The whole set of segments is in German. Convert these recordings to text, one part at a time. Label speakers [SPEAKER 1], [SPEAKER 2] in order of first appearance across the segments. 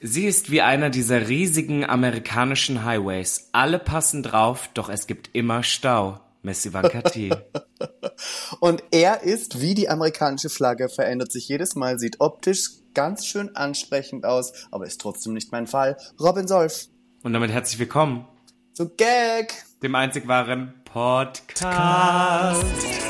[SPEAKER 1] Sie ist wie einer dieser riesigen amerikanischen Highways. Alle passen drauf, doch es gibt immer Stau. Messi Vankati.
[SPEAKER 2] Und er ist wie die amerikanische Flagge, verändert sich jedes Mal, sieht optisch ganz schön ansprechend aus, aber ist trotzdem nicht mein Fall. Robin Solf.
[SPEAKER 1] Und damit herzlich willkommen
[SPEAKER 2] zu Gag,
[SPEAKER 1] dem einzig wahren Podcast.
[SPEAKER 3] Gag,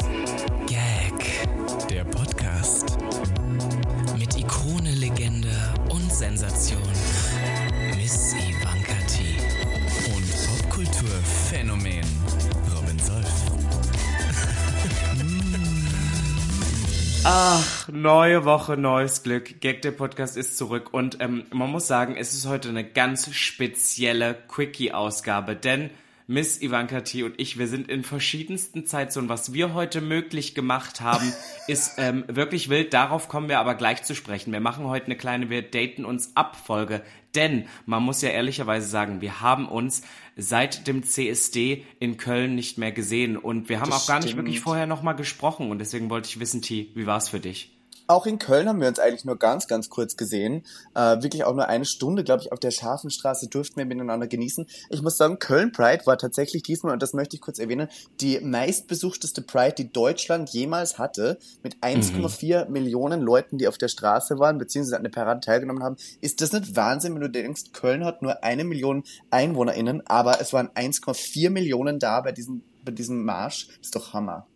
[SPEAKER 1] Ach, neue Woche, neues Glück. Gag, der Podcast ist zurück. Und ähm, man muss sagen, es ist heute eine ganz spezielle Quickie-Ausgabe, denn Miss Ivanka T. und ich, wir sind in verschiedensten Zeitzonen. Was wir heute möglich gemacht haben, ist ähm, wirklich wild. Darauf kommen wir aber gleich zu sprechen. Wir machen heute eine kleine Wir daten uns ab Folge. Denn man muss ja ehrlicherweise sagen, wir haben uns seit dem CSD in Köln nicht mehr gesehen. Und wir haben das auch gar nicht wirklich vorher nochmal gesprochen. Und deswegen wollte ich wissen, T, wie war es für dich?
[SPEAKER 2] Auch in Köln haben wir uns eigentlich nur ganz, ganz kurz gesehen. Äh, wirklich auch nur eine Stunde, glaube ich, auf der Schafenstraße durften wir miteinander genießen. Ich muss sagen, Köln Pride war tatsächlich diesmal, und das möchte ich kurz erwähnen, die meistbesuchteste Pride, die Deutschland jemals hatte, mit 1,4 mhm. Millionen Leuten, die auf der Straße waren, beziehungsweise an der Parade teilgenommen haben. Ist das nicht Wahnsinn, wenn du denkst, Köln hat nur eine Million EinwohnerInnen, aber es waren 1,4 Millionen da bei diesem, bei diesem Marsch? Das ist doch Hammer.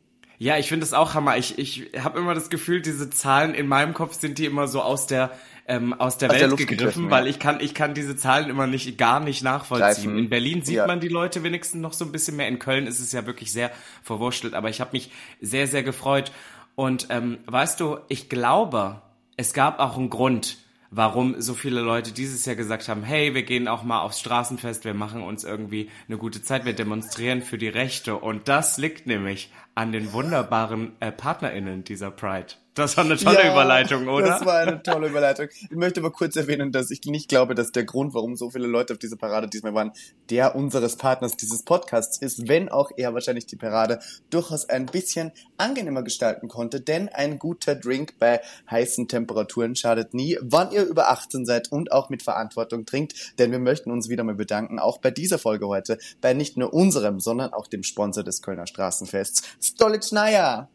[SPEAKER 1] Ja, ich finde es auch Hammer. Ich, ich habe immer das Gefühl, diese Zahlen in meinem Kopf sind die immer so aus der ähm, aus der aus Welt der gegriffen, gegriffen, weil ich kann ich kann diese Zahlen immer nicht gar nicht nachvollziehen. Greifen. In Berlin sieht ja. man die Leute wenigstens noch so ein bisschen mehr. In Köln ist es ja wirklich sehr verwurschtelt. Aber ich habe mich sehr sehr gefreut. Und ähm, weißt du, ich glaube, es gab auch einen Grund, warum so viele Leute dieses Jahr gesagt haben, hey, wir gehen auch mal aufs Straßenfest, wir machen uns irgendwie eine gute Zeit, wir demonstrieren für die Rechte. Und das liegt nämlich an den wunderbaren äh, PartnerInnen dieser Pride. Das war eine tolle ja, Überleitung, oder?
[SPEAKER 2] Das war eine tolle Überleitung. Ich möchte aber kurz erwähnen, dass ich nicht glaube, dass der Grund, warum so viele Leute auf dieser Parade diesmal waren, der unseres Partners dieses Podcasts ist, wenn auch er wahrscheinlich die Parade durchaus ein bisschen angenehmer gestalten konnte, denn ein guter Drink bei heißen Temperaturen schadet nie, wann ihr über 18 seid und auch mit Verantwortung trinkt, denn wir möchten uns wieder mal bedanken, auch bei dieser Folge heute, bei nicht nur unserem, sondern auch dem Sponsor des Kölner Straßenfests, Stolichnaya.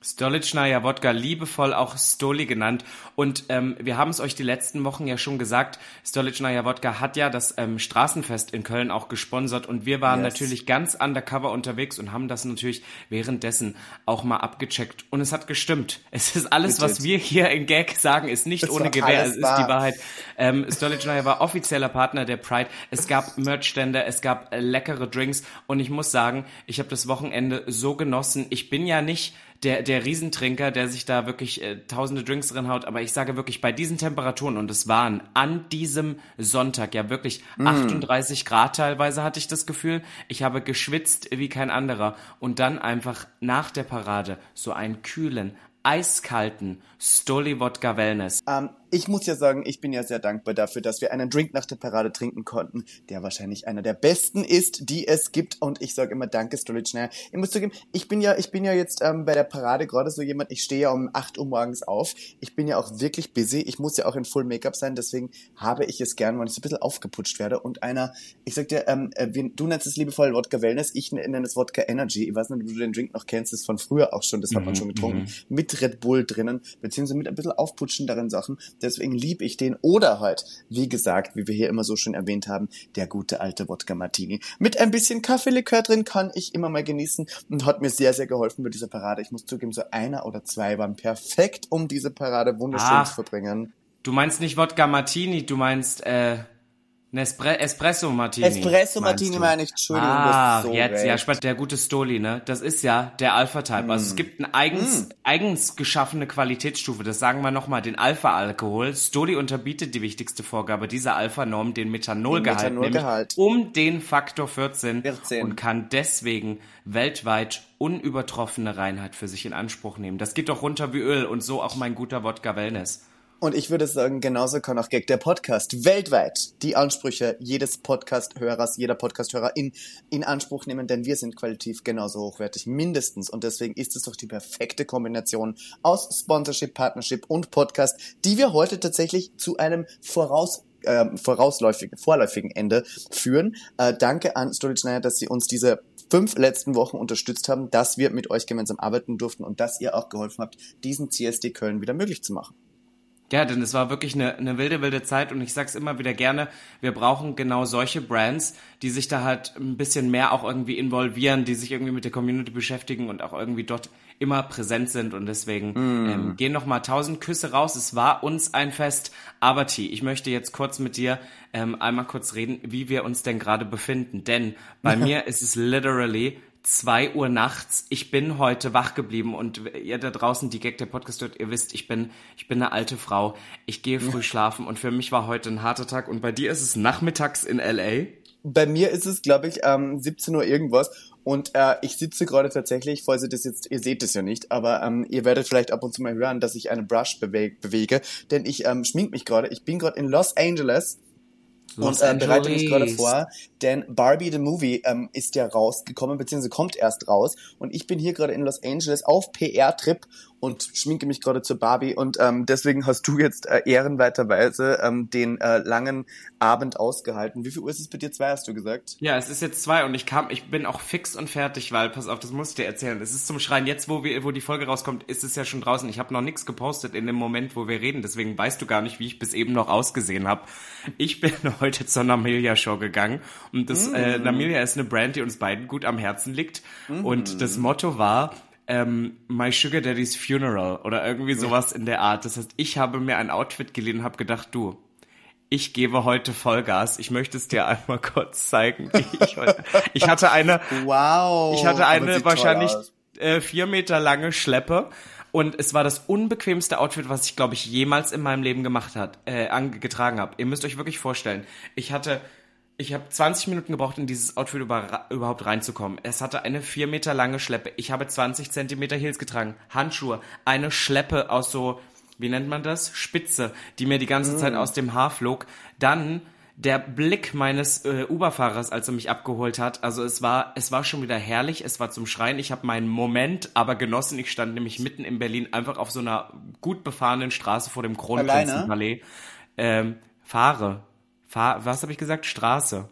[SPEAKER 1] Stolichnaya Wodka, liebevoll auch Stoli genannt. Und ähm, wir haben es euch die letzten Wochen ja schon gesagt, Stolichnaya Wodka hat ja das ähm, Straßenfest in Köln auch gesponsert und wir waren yes. natürlich ganz undercover unterwegs und haben das natürlich währenddessen auch mal abgecheckt. Und es hat gestimmt. Es ist alles, was wir hier in Gag sagen, ist nicht das ohne Gewehr, es ist wahr. die Wahrheit. Ähm, Stolichnaya war offizieller Partner der Pride. Es gab Merchstände, es gab äh, leckere Drinks und ich muss sagen, ich habe das Wochenende so genossen. Ich bin ja nicht der, der Riesentrinker, der sich da wirklich äh, tausende Drinks drin haut. Aber ich sage wirklich, bei diesen Temperaturen, und es waren an diesem Sonntag ja wirklich mm. 38 Grad teilweise, hatte ich das Gefühl. Ich habe geschwitzt wie kein anderer. Und dann einfach nach der Parade so einen kühlen, eiskalten Stoli Wodka Wellness.
[SPEAKER 2] Ähm, ich muss ja sagen, ich bin ja sehr dankbar dafür, dass wir einen Drink nach der Parade trinken konnten, der wahrscheinlich einer der besten ist, die es gibt. Und ich sage immer Danke, Stolichnaya. Ich muss zugeben, ich bin ja, ich bin ja jetzt ähm, bei der Parade gerade so jemand, ich stehe ja um 8 Uhr morgens auf. Ich bin ja auch wirklich busy. Ich muss ja auch in Full Make-up sein, deswegen habe ich es gern, wenn ich so ein bisschen aufgeputscht werde. Und einer, ich sag dir, ähm, äh, du nennst es liebevoll Wodka Wellness, ich nenne es Wodka Energy. Ich weiß nicht, ob du den Drink noch kennst, das ist von früher auch schon, das hat man mhm, schon getrunken. Mhm. Mit Red Bull drinnen, beziehungsweise mit ein bisschen aufputschenderen Sachen. Deswegen liebe ich den. Oder halt, wie gesagt, wie wir hier immer so schön erwähnt haben, der gute alte Wodka Martini. Mit ein bisschen Kaffeelikör drin kann ich immer mal genießen und hat mir sehr, sehr geholfen bei dieser Parade. Ich muss zugeben, so einer oder zwei waren perfekt, um diese Parade wunderschön Ach, zu verbringen.
[SPEAKER 1] Du meinst nicht Wodka Martini, du meinst, äh, Nespre Espresso Martini.
[SPEAKER 2] Espresso Martini meine ich, Entschuldigung.
[SPEAKER 1] Ah, so jetzt, recht. ja, der gute Stoli, ne? Das ist ja der Alpha-Type. Mm. Also es mm. gibt eine eigens, mm. eigens geschaffene Qualitätsstufe. Das sagen wir nochmal, den Alpha-Alkohol. Stoli unterbietet die wichtigste Vorgabe dieser Alpha-Norm, den Methanolgehalt,
[SPEAKER 2] Methanolgehalt.
[SPEAKER 1] um den Faktor 14,
[SPEAKER 2] 14
[SPEAKER 1] und kann deswegen weltweit unübertroffene Reinheit für sich in Anspruch nehmen. Das geht doch runter wie Öl und so auch mein guter Wodka Wellness.
[SPEAKER 2] Und ich würde sagen, genauso kann auch Gag der Podcast weltweit die Ansprüche jedes Podcast-Hörers, jeder Podcast-Hörer in, in Anspruch nehmen, denn wir sind qualitativ genauso hochwertig, mindestens. Und deswegen ist es doch die perfekte Kombination aus Sponsorship, Partnership und Podcast, die wir heute tatsächlich zu einem voraus äh, vorausläufigen, vorläufigen Ende führen. Äh, danke an Stolichnaya, dass sie uns diese fünf letzten Wochen unterstützt haben, dass wir mit euch gemeinsam arbeiten durften und dass ihr auch geholfen habt, diesen CSD Köln wieder möglich zu machen.
[SPEAKER 1] Ja, denn es war wirklich eine, eine wilde, wilde Zeit und ich sag's immer wieder gerne, wir brauchen genau solche Brands, die sich da halt ein bisschen mehr auch irgendwie involvieren, die sich irgendwie mit der Community beschäftigen und auch irgendwie dort immer präsent sind und deswegen mm. ähm, gehen noch mal tausend Küsse raus. Es war uns ein Fest, aber T, ich möchte jetzt kurz mit dir ähm, einmal kurz reden, wie wir uns denn gerade befinden, denn bei mir ist es literally zwei Uhr nachts. Ich bin heute wach geblieben und ihr da draußen, die Gag der Podcast hört, ihr wisst, ich bin, ich bin eine alte Frau. Ich gehe früh schlafen und für mich war heute ein harter Tag und bei dir ist es nachmittags in LA?
[SPEAKER 2] Bei mir ist es, glaube ich, ähm, 17 Uhr irgendwas und äh, ich sitze gerade tatsächlich, falls ihr das jetzt, ihr seht es ja nicht, aber ähm, ihr werdet vielleicht ab und zu mal hören, dass ich eine Brush bewege, bewege denn ich ähm, schmink mich gerade. Ich bin gerade in Los Angeles und äh, bereite mich gerade vor, denn Barbie the Movie ähm, ist ja rausgekommen, beziehungsweise kommt erst raus. Und ich bin hier gerade in Los Angeles auf PR-Trip und schminke mich gerade zur Barbie und ähm, deswegen hast du jetzt äh, ehrenweiterweise ähm, den äh, langen Abend ausgehalten. Wie viel Uhr ist es bei dir? Zwei hast du gesagt?
[SPEAKER 1] Ja, es ist jetzt zwei und ich kam, ich bin auch fix und fertig, weil, pass auf, das muss ich dir erzählen. Es ist zum Schreien. Jetzt, wo wir, wo die Folge rauskommt, ist es ja schon draußen. Ich habe noch nichts gepostet in dem Moment, wo wir reden, deswegen weißt du gar nicht, wie ich bis eben noch ausgesehen habe. Ich bin heute zur Namilia Show gegangen und das mm. äh, Namilia ist eine Brand, die uns beiden gut am Herzen liegt mm. und das Motto war ähm, My Sugar Daddy's Funeral oder irgendwie sowas in der Art. Das heißt, ich habe mir ein Outfit geliehen und habe gedacht, du, ich gebe heute Vollgas. Ich möchte es dir einmal kurz zeigen. Ich, heute, ich hatte eine,
[SPEAKER 2] wow,
[SPEAKER 1] ich hatte eine wahrscheinlich äh, vier Meter lange Schleppe. Und es war das unbequemste Outfit, was ich, glaube ich, jemals in meinem Leben gemacht hat, äh, angetragen habe. Ihr müsst euch wirklich vorstellen. Ich hatte ich habe 20 Minuten gebraucht, in dieses Outfit über, überhaupt reinzukommen. Es hatte eine 4 Meter lange Schleppe. Ich habe 20 Zentimeter Heels getragen, Handschuhe, eine Schleppe aus so, wie nennt man das? Spitze, die mir die ganze mm. Zeit aus dem Haar flog. Dann der Blick meines äh, Uberfahrers, als er mich abgeholt hat. Also es war, es war schon wieder herrlich. Es war zum Schreien. Ich habe meinen Moment aber genossen. Ich stand nämlich mitten in Berlin, einfach auf so einer gut befahrenen Straße vor dem Kronprinzenpalais. Ähm, fahre Fahr was habe ich gesagt? Straße.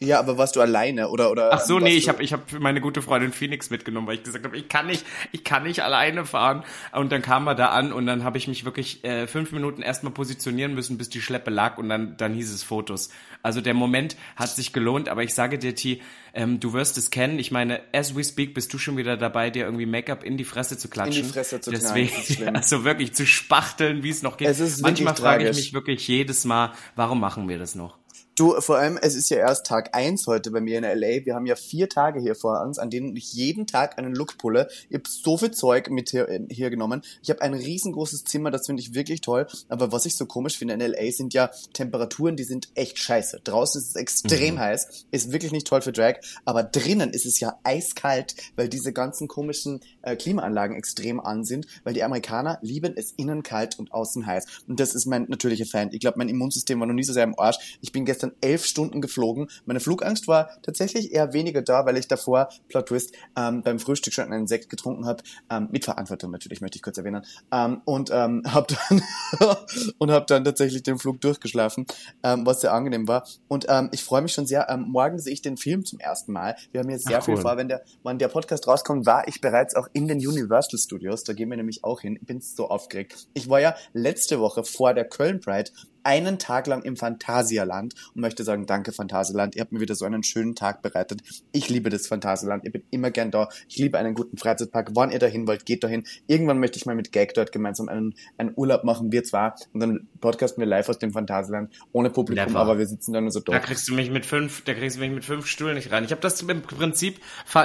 [SPEAKER 2] Ja, aber warst du alleine oder oder?
[SPEAKER 1] Ach so, nee, ich habe ich habe meine gute Freundin Phoenix mitgenommen, weil ich gesagt habe, ich kann nicht, ich kann nicht alleine fahren. Und dann kam er da an und dann habe ich mich wirklich äh, fünf Minuten erstmal positionieren müssen, bis die Schleppe lag und dann dann hieß es Fotos. Also der Moment hat sich gelohnt, aber ich sage dir, T, ähm, du wirst es kennen. Ich meine, as we speak, bist du schon wieder dabei, dir irgendwie Make-up in die Fresse zu klatschen.
[SPEAKER 2] In die Fresse zu
[SPEAKER 1] Deswegen, knallen, also wirklich zu spachteln, wie es noch geht. Es ist Manchmal frage ich mich wirklich jedes Mal, warum machen wir das noch?
[SPEAKER 2] Du, vor allem, es ist ja erst Tag eins heute bei mir in LA. Wir haben ja vier Tage hier vor uns, an denen ich jeden Tag einen Look pulle. Ich habe so viel Zeug mit hier, äh, hier genommen. Ich habe ein riesengroßes Zimmer, das finde ich wirklich toll. Aber was ich so komisch finde in LA sind ja Temperaturen, die sind echt scheiße. Draußen ist es extrem mhm. heiß, ist wirklich nicht toll für Drag. Aber drinnen ist es ja eiskalt, weil diese ganzen komischen äh, Klimaanlagen extrem an sind, weil die Amerikaner lieben es innen kalt und außen heiß. Und das ist mein natürlicher Fan. Ich glaube, mein Immunsystem war noch nie so sehr im Arsch. Ich bin gestern gestern elf Stunden geflogen. Meine Flugangst war tatsächlich eher weniger da, weil ich davor, Plot Twist, ähm, beim Frühstück schon einen Sekt getrunken habe. Ähm, mit Verantwortung natürlich, möchte ich kurz erwähnen. Ähm, und ähm, habe dann, und hab dann tatsächlich den Flug durchgeschlafen, ähm, was sehr angenehm war. Und ähm, ich freue mich schon sehr. Ähm, morgen sehe ich den Film zum ersten Mal. Wir haben jetzt sehr Ach, viel vor. Wenn der, wenn der Podcast rauskommt, war ich bereits auch in den Universal Studios. Da gehen wir nämlich auch hin. Ich bin so aufgeregt. Ich war ja letzte Woche vor der Köln Pride einen Tag lang im Phantasialand und möchte sagen, danke Phantasialand, ihr habt mir wieder so einen schönen Tag bereitet. Ich liebe das Phantasialand, ich bin immer gern da. Ich liebe einen guten Freizeitpark. Wann ihr dahin wollt, geht dahin. Irgendwann möchte ich mal mit Gag dort gemeinsam einen, einen Urlaub machen, wir zwar, und dann podcasten wir live aus dem Phantasialand, ohne Publikum, Never. aber wir sitzen dann nur so
[SPEAKER 1] dort. Da kriegst du mich mit fünf, da kriegst du mich mit fünf Stühlen nicht rein. Ich habe das im Prinzip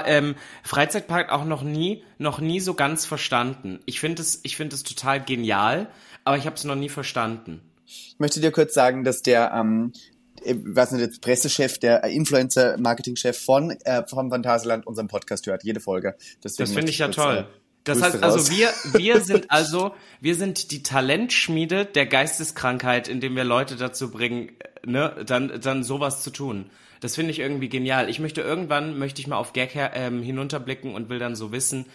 [SPEAKER 1] ähm, Freizeitpark auch noch nie, noch nie so ganz verstanden. Ich finde es, ich finde es total genial, aber ich habe es noch nie verstanden.
[SPEAKER 2] Ich möchte dir kurz sagen, dass der, ähm, ich weiß nicht, der Pressechef, der Influencer-Marketing-Chef von äh, vom Phantasialand unseren Podcast hört, jede Folge.
[SPEAKER 1] Deswegen das finde ich ja toll. Äh, das heißt also, wir, wir sind also, wir sind die Talentschmiede der Geisteskrankheit, indem wir Leute dazu bringen, ne, dann, dann sowas zu tun. Das finde ich irgendwie genial. Ich möchte irgendwann, möchte ich mal auf Gag her, ähm, hinunterblicken und will dann so wissen,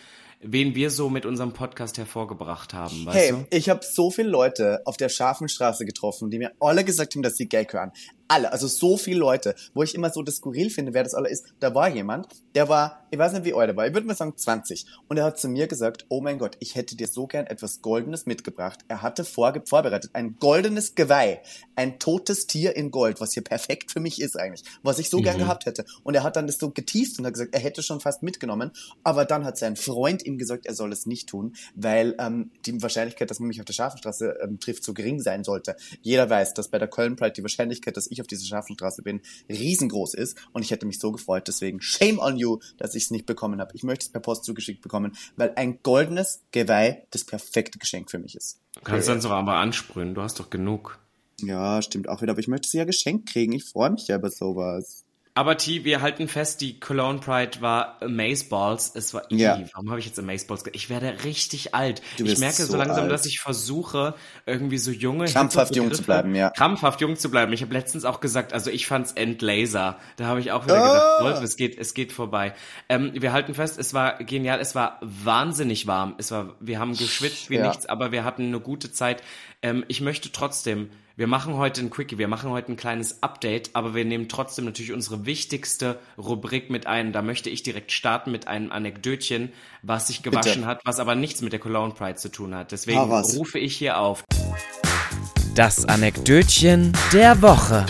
[SPEAKER 1] wen wir so mit unserem Podcast hervorgebracht haben, weißt
[SPEAKER 2] Hey,
[SPEAKER 1] du?
[SPEAKER 2] ich habe so viele Leute auf der scharfen Straße getroffen, die mir alle gesagt haben, dass sie Gay hören. Alle, also so viele Leute, wo ich immer so das skurril finde, wer das alle ist. Da war jemand, der war, ich weiß nicht wie alt er war, ich würde mal sagen 20. Und er hat zu mir gesagt, oh mein Gott, ich hätte dir so gern etwas Goldenes mitgebracht. Er hatte vorge vorbereitet ein goldenes Geweih, ein totes Tier in Gold, was hier perfekt für mich ist eigentlich, was ich so gern gehabt hätte. Und er hat dann das so geteased und hat gesagt, er hätte schon fast mitgenommen, aber dann hat sein Freund ihm gesagt, er soll es nicht tun, weil ähm, die Wahrscheinlichkeit, dass man mich auf der Schafenstraße ähm, trifft, so gering sein sollte. Jeder weiß, dass bei der Köln Pride die Wahrscheinlichkeit, dass ich auf dieser Schafenstraße bin, riesengroß ist und ich hätte mich so gefreut. Deswegen shame on you, dass ich es nicht bekommen habe. Ich möchte es per Post zugeschickt bekommen, weil ein goldenes Geweih das perfekte Geschenk für mich ist.
[SPEAKER 1] Du kannst dann so aber ansprühen, du hast doch genug.
[SPEAKER 2] Ja, stimmt auch wieder, aber ich möchte sie ja geschenkt kriegen. Ich freue mich ja über sowas.
[SPEAKER 1] Aber T, wir halten fest, die Cologne Pride war Amazeballs. Es war,
[SPEAKER 2] Ja.
[SPEAKER 1] Warum habe ich jetzt Amazeballs? Ich werde richtig alt.
[SPEAKER 2] Du
[SPEAKER 1] ich
[SPEAKER 2] bist
[SPEAKER 1] merke so langsam,
[SPEAKER 2] alt.
[SPEAKER 1] dass ich versuche, irgendwie so junge,
[SPEAKER 2] Krampfhaft jung zu bleiben, ja.
[SPEAKER 1] Krampfhaft jung zu bleiben. Ich habe letztens auch gesagt, also ich fand's Endlaser. Da habe ich auch wieder
[SPEAKER 2] Ah!
[SPEAKER 1] gedacht, Leute, es geht, es geht vorbei. Ähm, wir halten fest, es war genial, es war wahnsinnig warm. Es war, wir haben geschwitzt wie
[SPEAKER 2] Ja.
[SPEAKER 1] nichts, aber wir hatten eine gute Zeit. Ähm, ich möchte trotzdem, wir machen heute ein Quickie, wir machen heute ein kleines Update, aber wir nehmen trotzdem natürlich unsere wichtigste Rubrik mit ein. Da möchte ich direkt starten mit einem Anekdötchen, was sich gewaschen hat, was aber nichts mit der Cologne Pride zu tun hat. Deswegen
[SPEAKER 2] raus.
[SPEAKER 1] rufe ich hier auf.
[SPEAKER 3] Das Anekdötchen der Woche.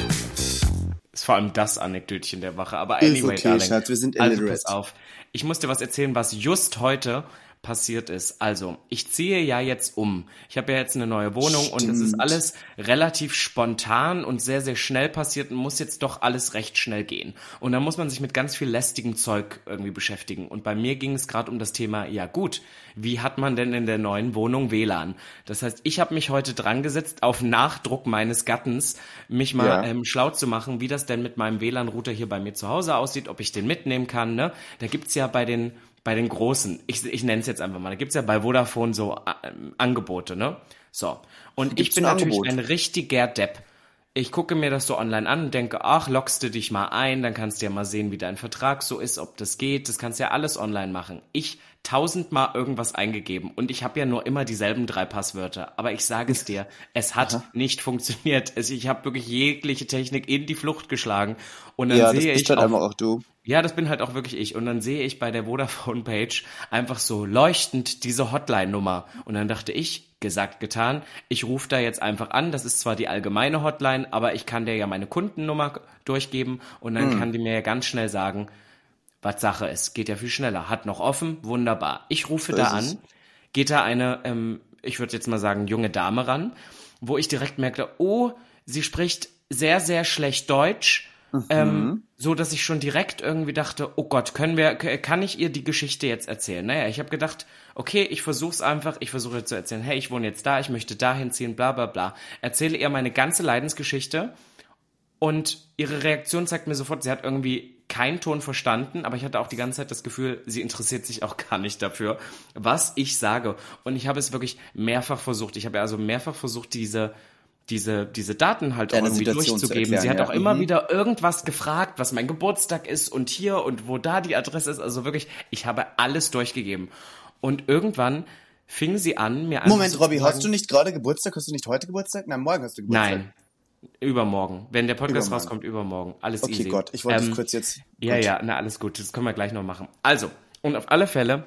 [SPEAKER 1] Ist vor allem das Anekdötchen der Woche. Aber
[SPEAKER 2] Ist
[SPEAKER 1] anyway,
[SPEAKER 2] okay,
[SPEAKER 1] Darling.
[SPEAKER 2] Schatz, wir sind
[SPEAKER 1] also pass auf. Ich muss dir was erzählen, was just heute passiert ist. Also, ich ziehe ja jetzt um. Ich habe ja jetzt eine neue Wohnung und es ist
[SPEAKER 2] Stimmt.
[SPEAKER 1] alles relativ spontan und sehr, sehr schnell passiert und muss jetzt doch alles recht schnell gehen. Und da muss man sich mit ganz viel lästigem Zeug irgendwie beschäftigen. Und bei mir ging es gerade um das Thema, ja gut, wie hat man denn in der neuen Wohnung WLAN? Das heißt, ich habe mich heute dran gesetzt, auf Nachdruck meines Gattens, mich mal
[SPEAKER 2] Ja.
[SPEAKER 1] ähm, schlau zu machen, wie das denn mit meinem WLAN-Router hier bei mir zu Hause aussieht, ob ich den mitnehmen kann. Ne? Da gibt's ja bei den bei den großen, ich, ich nenne es jetzt einfach mal, da gibt's ja bei Vodafone so äh, Angebote, ne? So. Und ich
[SPEAKER 2] Gibt's
[SPEAKER 1] bin
[SPEAKER 2] ein
[SPEAKER 1] natürlich
[SPEAKER 2] Angebot?
[SPEAKER 1] ein richtiger Depp. Ich gucke mir das so online an und denke, ach, lockst du dich mal ein, dann kannst du ja mal sehen, wie dein Vertrag so ist, ob das geht. Das kannst du ja alles online machen. Ich tausendmal irgendwas eingegeben und ich habe ja nur immer dieselben drei Passwörter. Aber ich sage es dir, es hat nicht funktioniert. Es, ich habe wirklich jegliche Technik in die Flucht geschlagen. Und dann
[SPEAKER 2] Ja, das
[SPEAKER 1] sehe
[SPEAKER 2] bist
[SPEAKER 1] ich
[SPEAKER 2] halt
[SPEAKER 1] auf,
[SPEAKER 2] einfach auch du.
[SPEAKER 1] Ja, das bin halt auch wirklich ich. Und dann sehe ich bei der Vodafone-Page einfach so leuchtend diese Hotline-Nummer. Und dann dachte ich, gesagt, getan, ich rufe da jetzt einfach an. Das ist zwar die allgemeine Hotline, aber ich kann dir ja meine Kundennummer durchgeben und dann
[SPEAKER 2] Hm.
[SPEAKER 1] kann die mir ja ganz schnell sagen, was Sache ist. Geht ja viel schneller. Hat noch offen, wunderbar. Ich rufe
[SPEAKER 2] So
[SPEAKER 1] da
[SPEAKER 2] es.
[SPEAKER 1] an, geht da eine, ähm, ich würde jetzt mal sagen, junge Dame ran, wo ich direkt merkte, oh, sie spricht sehr, sehr schlecht Deutsch.
[SPEAKER 2] Mhm.
[SPEAKER 1] Ähm, so dass ich schon direkt irgendwie dachte, oh Gott, können wir, kann ich ihr die Geschichte jetzt erzählen? Naja, ich habe gedacht, okay, ich versuch's einfach, ich versuche zu erzählen, hey, ich wohne jetzt da, ich möchte dahin ziehen, bla bla bla. Erzähle ihr meine ganze Leidensgeschichte und ihre Reaktion zeigt mir sofort, sie hat irgendwie keinen Ton verstanden, aber ich hatte auch die ganze Zeit das Gefühl, sie interessiert sich auch gar nicht dafür, was ich sage. Und ich habe es wirklich mehrfach versucht. Ich habe also mehrfach versucht, diese diese, diese Daten halt auch
[SPEAKER 2] Deine
[SPEAKER 1] irgendwie
[SPEAKER 2] Situation zu
[SPEAKER 1] durchzugeben.
[SPEAKER 2] erklären,
[SPEAKER 1] sie hat
[SPEAKER 2] ja.
[SPEAKER 1] auch immer
[SPEAKER 2] Mhm.
[SPEAKER 1] wieder irgendwas gefragt, was mein Geburtstag ist und hier und wo da die Adresse ist. Also wirklich, ich habe alles durchgegeben. Und irgendwann fing sie an, mir
[SPEAKER 2] Moment, Robby, hast du nicht gerade Geburtstag? Hast du nicht heute Geburtstag? Nein, morgen hast du Geburtstag.
[SPEAKER 1] Nein. Übermorgen. Wenn der Podcast
[SPEAKER 2] Übermorgen.
[SPEAKER 1] rauskommt, übermorgen. Alles
[SPEAKER 2] Okay,
[SPEAKER 1] easy.
[SPEAKER 2] Gott, ich wollte
[SPEAKER 1] Ähm,
[SPEAKER 2] das kurz jetzt.
[SPEAKER 1] Ja,
[SPEAKER 2] Gut.
[SPEAKER 1] ja, na alles gut. Das können wir gleich noch machen. Also, und auf alle Fälle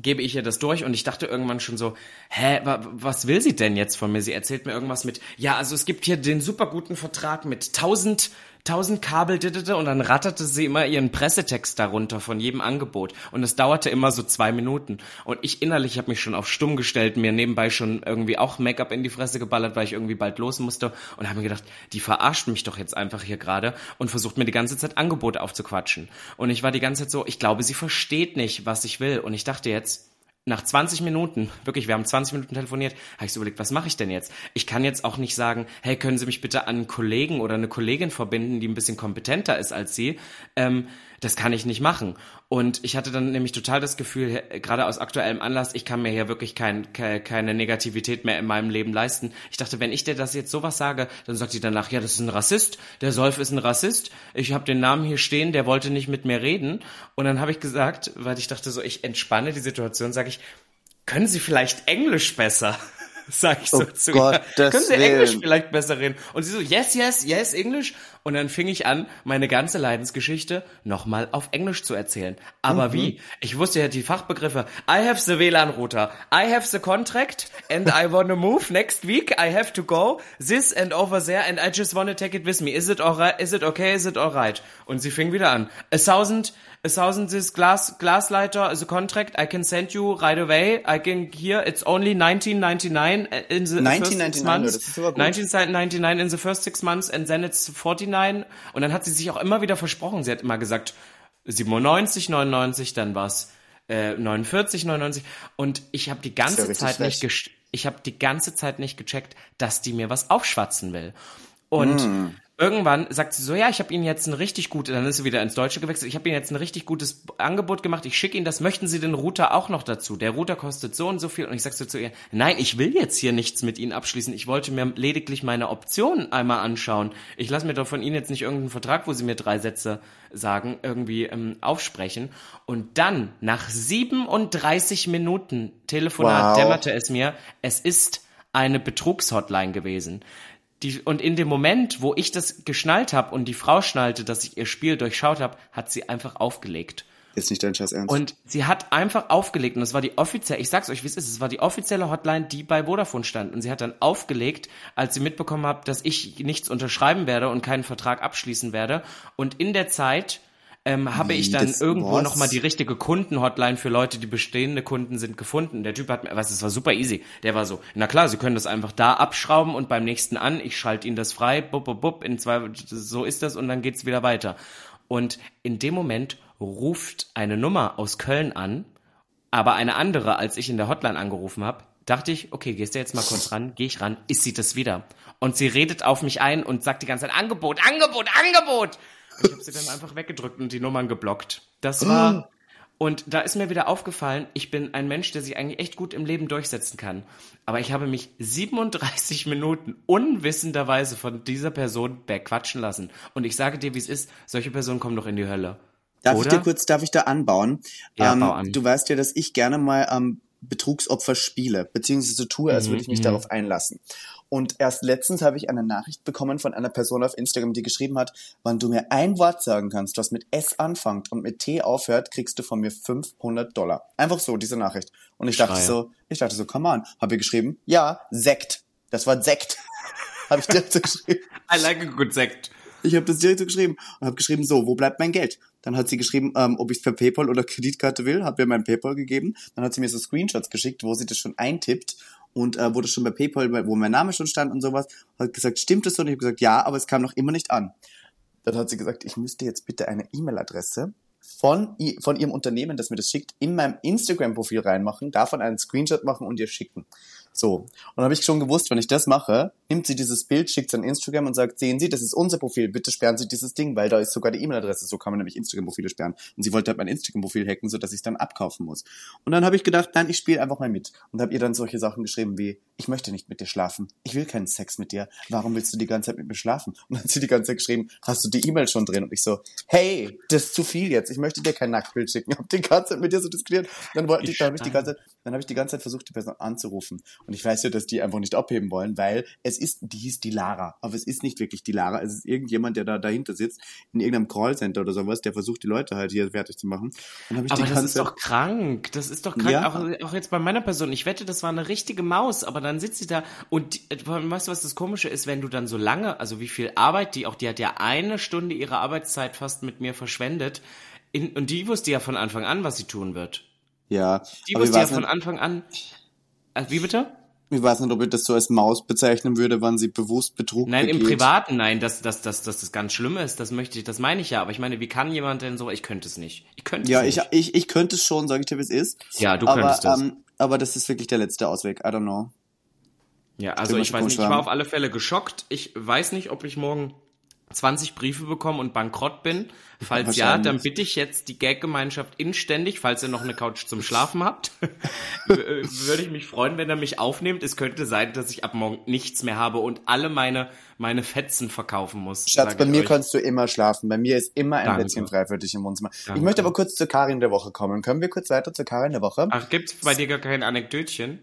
[SPEAKER 1] gebe ich ihr das durch und ich dachte irgendwann schon so, hä, wa, was will sie denn jetzt von mir? Sie erzählt mir irgendwas mit, ja, also es gibt hier den super guten Vertrag mit 1000 1000 Kabel dittete und dann ratterte sie immer ihren Pressetext darunter von jedem Angebot. Und es dauerte immer so zwei Minuten. Und ich innerlich habe mich schon auf stumm gestellt, mir nebenbei schon irgendwie auch Make-up in die Fresse geballert, weil ich irgendwie bald los musste. Und habe mir gedacht, die verarscht mich doch jetzt einfach hier gerade und versucht mir die ganze Zeit Angebote aufzuquatschen. Und ich war die ganze Zeit so, ich glaube, sie versteht nicht, was ich will. Und ich dachte jetzt, nach 20 Minuten, wirklich, wir haben 20 Minuten telefoniert, habe ich so überlegt, was mache ich denn jetzt? Ich kann jetzt auch nicht sagen, hey, können Sie mich bitte an einen Kollegen oder eine Kollegin verbinden, die ein bisschen kompetenter ist als Sie. Ähm, das kann ich nicht machen. Und ich hatte dann nämlich total das Gefühl, gerade aus aktuellem Anlass, ich kann mir hier wirklich kein, keine Negativität mehr in meinem Leben leisten. Ich dachte, wenn ich dir das jetzt sowas sage, dann sagt sie danach, ja, das ist ein Rassist, der Solf ist ein Rassist, ich habe den Namen hier stehen, der wollte nicht mit mir reden. Und dann habe ich gesagt, weil ich dachte so, ich entspanne die Situation, sage ich, können Sie vielleicht Englisch besser? sag ich so oh zu
[SPEAKER 2] Gott, ihr.
[SPEAKER 1] Können Sie Englisch vielleicht besser reden? Und sie so, yes, yes, yes, Englisch. Und dann fing ich an, meine ganze Leidensgeschichte nochmal auf Englisch zu erzählen. Aber mhm. wie? Ich wusste ja die Fachbegriffe. I have the WLAN-Router. I have the contract and I wanna move next week. I have to go this and over there and I just wanna take it with me. Is it alright? Is it okay? Is it alright? Und sie fing wieder an. A thousand a thousand this glass glass lighter as a contract I can send you right away. I can here it's only 1999 in the 1999, first six months. Das ist 1999 in the first six months and then it's 49 und dann hat sie sich auch immer wieder versprochen. Sie hat immer gesagt 97, 99, dann war's äh, 49, 99 und ich habe die ganze Zeit nicht ich habe die ganze Zeit nicht gecheckt, dass die mir was aufschwatzen will. Und mm irgendwann sagt sie so, ja, ich habe Ihnen jetzt ein richtig gutes, dann ist sie wieder ins Deutsche gewechselt, ich habe Ihnen jetzt ein richtig gutes Angebot gemacht, ich schicke Ihnen das, möchten Sie den Router auch noch dazu? Der Router kostet so und so viel und ich sag so zu ihr, nein, ich will jetzt hier nichts mit Ihnen abschließen, ich wollte mir lediglich meine Optionen einmal anschauen. Ich lasse mir doch von Ihnen jetzt nicht irgendeinen Vertrag, wo Sie mir drei Sätze sagen, irgendwie ähm, aufsprechen. Und dann, nach 37 Minuten Telefonat, wow. dämmerte es mir, es ist eine Betrugshotline gewesen. Die, und in dem Moment, wo ich das geschnallt habe und die Frau schnallte, dass ich ihr Spiel durchschaut habe, hat sie einfach aufgelegt.
[SPEAKER 2] Ist nicht dein Scheiß Ernst.
[SPEAKER 1] Und sie hat einfach aufgelegt und das war die offizielle, ich sag's euch, wie es ist, es war die offizielle Hotline, die bei Vodafone stand und sie hat dann aufgelegt, als sie mitbekommen hat, dass ich nichts unterschreiben werde und keinen Vertrag abschließen werde und in der Zeit ähm, habe ich dann das, irgendwo nochmal die richtige Kundenhotline für Leute, die bestehende Kunden sind, gefunden. Der Typ hat mir, was, es war super easy. Der war so, na klar, Sie können das einfach da abschrauben und beim nächsten an, ich schalte Ihnen das frei, bub, bub, bub, in zwei, so ist das und dann geht's wieder weiter. Und in dem Moment ruft eine Nummer aus Köln an, aber eine andere, als ich in der Hotline angerufen habe, dachte ich, okay, gehst du jetzt mal kurz ran, gehe ich ran, ist sie das wieder. Und sie redet auf mich ein und sagt die ganze Zeit, Angebot, Angebot, Angebot. Ich habe sie dann einfach weggedrückt und die Nummern geblockt. Das war. Und da ist mir wieder aufgefallen, ich bin ein Mensch, der sich eigentlich echt gut im Leben durchsetzen kann. Aber ich habe mich 37 Minuten unwissenderweise von dieser Person bequatschen lassen. Und ich sage dir, wie es ist, solche Personen kommen doch in die Hölle.
[SPEAKER 2] Darf Oder? ich dir kurz, darf ich da anbauen? Ja, ähm, bau an. Du weißt ja, dass ich gerne mal am ähm, Betrugsopfer spiele, beziehungsweise tue, als würde ich mich mhm. darauf einlassen. Und erst letztens habe ich eine Nachricht bekommen von einer Person auf Instagram, die geschrieben hat, wann du mir ein Wort sagen kannst, was mit S anfängt und mit T aufhört, kriegst du von mir 500 Dollar. Einfach so, diese Nachricht. Und ich dachte so, ich dachte so, come on. Habe ihr geschrieben, ja, Sekt. Das war Sekt. habe ich direkt so geschrieben.
[SPEAKER 1] I like a good Sekt.
[SPEAKER 2] Ich habe das direkt so geschrieben und habe geschrieben, so, wo bleibt mein Geld? Dann hat sie geschrieben, ähm, ob ich es per PayPal oder Kreditkarte will, hat mir mein PayPal gegeben. Dann hat sie mir so Screenshots geschickt, wo sie das schon eintippt und äh, wurde schon bei PayPal, wo mein Name schon stand und sowas, hat gesagt, stimmt das so? Und ich habe gesagt, ja, aber es kam noch immer nicht an. Dann hat sie gesagt, ich müsste jetzt bitte eine E-Mail-Adresse von, von ihrem Unternehmen, das mir das schickt, in meinem Instagram-Profil reinmachen, davon einen Screenshot machen und ihr schicken. So. Und dann habe ich schon gewusst, wenn ich das mache, nimmt sie dieses Bild, schickt es an Instagram und sagt, sehen Sie, das ist unser Profil, bitte sperren Sie dieses Ding, weil da ist sogar die E-Mail-Adresse, so kann man nämlich Instagram-Profile sperren. Und sie wollte halt mein Instagram-Profil hacken, so dass ich es dann abkaufen muss. Und dann habe ich gedacht, nein, ich spiele einfach mal mit. Und habe ihr dann solche Sachen geschrieben wie, ich möchte nicht mit dir schlafen, ich will keinen Sex mit dir, warum willst du die ganze Zeit mit mir schlafen? Und dann hat sie die ganze Zeit geschrieben, hast du die E-Mail schon drin? Und ich so, hey, das ist zu viel jetzt, ich möchte dir kein Nacktbild schicken. Ich habe die ganze Zeit mit dir so diskutiert. Dann, wollte ich, dann habe ich die ganze Zeit, dann habe ich die ganze Zeit versucht, die Person anzurufen. Und ich weiß ja, dass die einfach nicht abheben wollen, weil es ist, die hieß die Lara. Aber es ist nicht wirklich die Lara. Es ist irgendjemand, der da dahinter sitzt, in irgendeinem Callcenter oder sowas, der versucht, die Leute halt hier fertig zu machen.
[SPEAKER 1] Aber das ist doch krank. Das ist doch krank. Ja. Auch, auch jetzt bei meiner Person. Ich wette, das war eine richtige Maus, aber dann sitzt sie da und äh, weißt du, was das Komische ist, wenn du dann so lange, also wie viel Arbeit die auch, die hat ja eine Stunde ihrer Arbeitszeit fast mit mir verschwendet. In, und die wusste ja von Anfang an, was sie tun wird.
[SPEAKER 2] Ja.
[SPEAKER 1] Die wusste ja von Anfang an. Also, wie bitte?
[SPEAKER 2] Ich weiß nicht, ob ich das so als Maus bezeichnen würde, wann sie bewusst Betrug
[SPEAKER 1] Nein, begeht. im Privaten, nein, dass das, das, das, das ganz Schlimme ist, das möchte ich, das meine ich ja. Aber ich meine, wie kann jemand denn so, ich könnte es nicht. Ich könnte
[SPEAKER 2] ja,
[SPEAKER 1] es nicht.
[SPEAKER 2] Ja, ich, ich, ich könnte es schon, sage ich dir, wie es ist.
[SPEAKER 1] Ja, du aber, könntest es.
[SPEAKER 2] Ähm, aber das ist wirklich der letzte Ausweg. I don't know.
[SPEAKER 1] Ja, also ich weiß nicht, ich war auf alle Fälle geschockt. Ich weiß nicht, ob ich morgen 20 Briefe bekomme und bankrott bin? Falls ja, dann bitte ich jetzt die Gag-Gemeinschaft inständig, falls ihr noch eine Couch zum Schlafen habt, würde ich mich freuen, wenn ihr mich aufnehmt. Es könnte sein, dass ich ab morgen nichts mehr habe und alle meine, meine Fetzen verkaufen muss.
[SPEAKER 2] Schatz, bei mir euch. kannst du immer schlafen. Bei mir ist immer ein Bettchen frei für dich im Wohnzimmer. Danke. Ich möchte aber kurz zur Karin der Woche kommen. Können wir kurz weiter zur Karin der Woche?
[SPEAKER 1] Ach, gibt's bei dir gar kein Anekdötchen?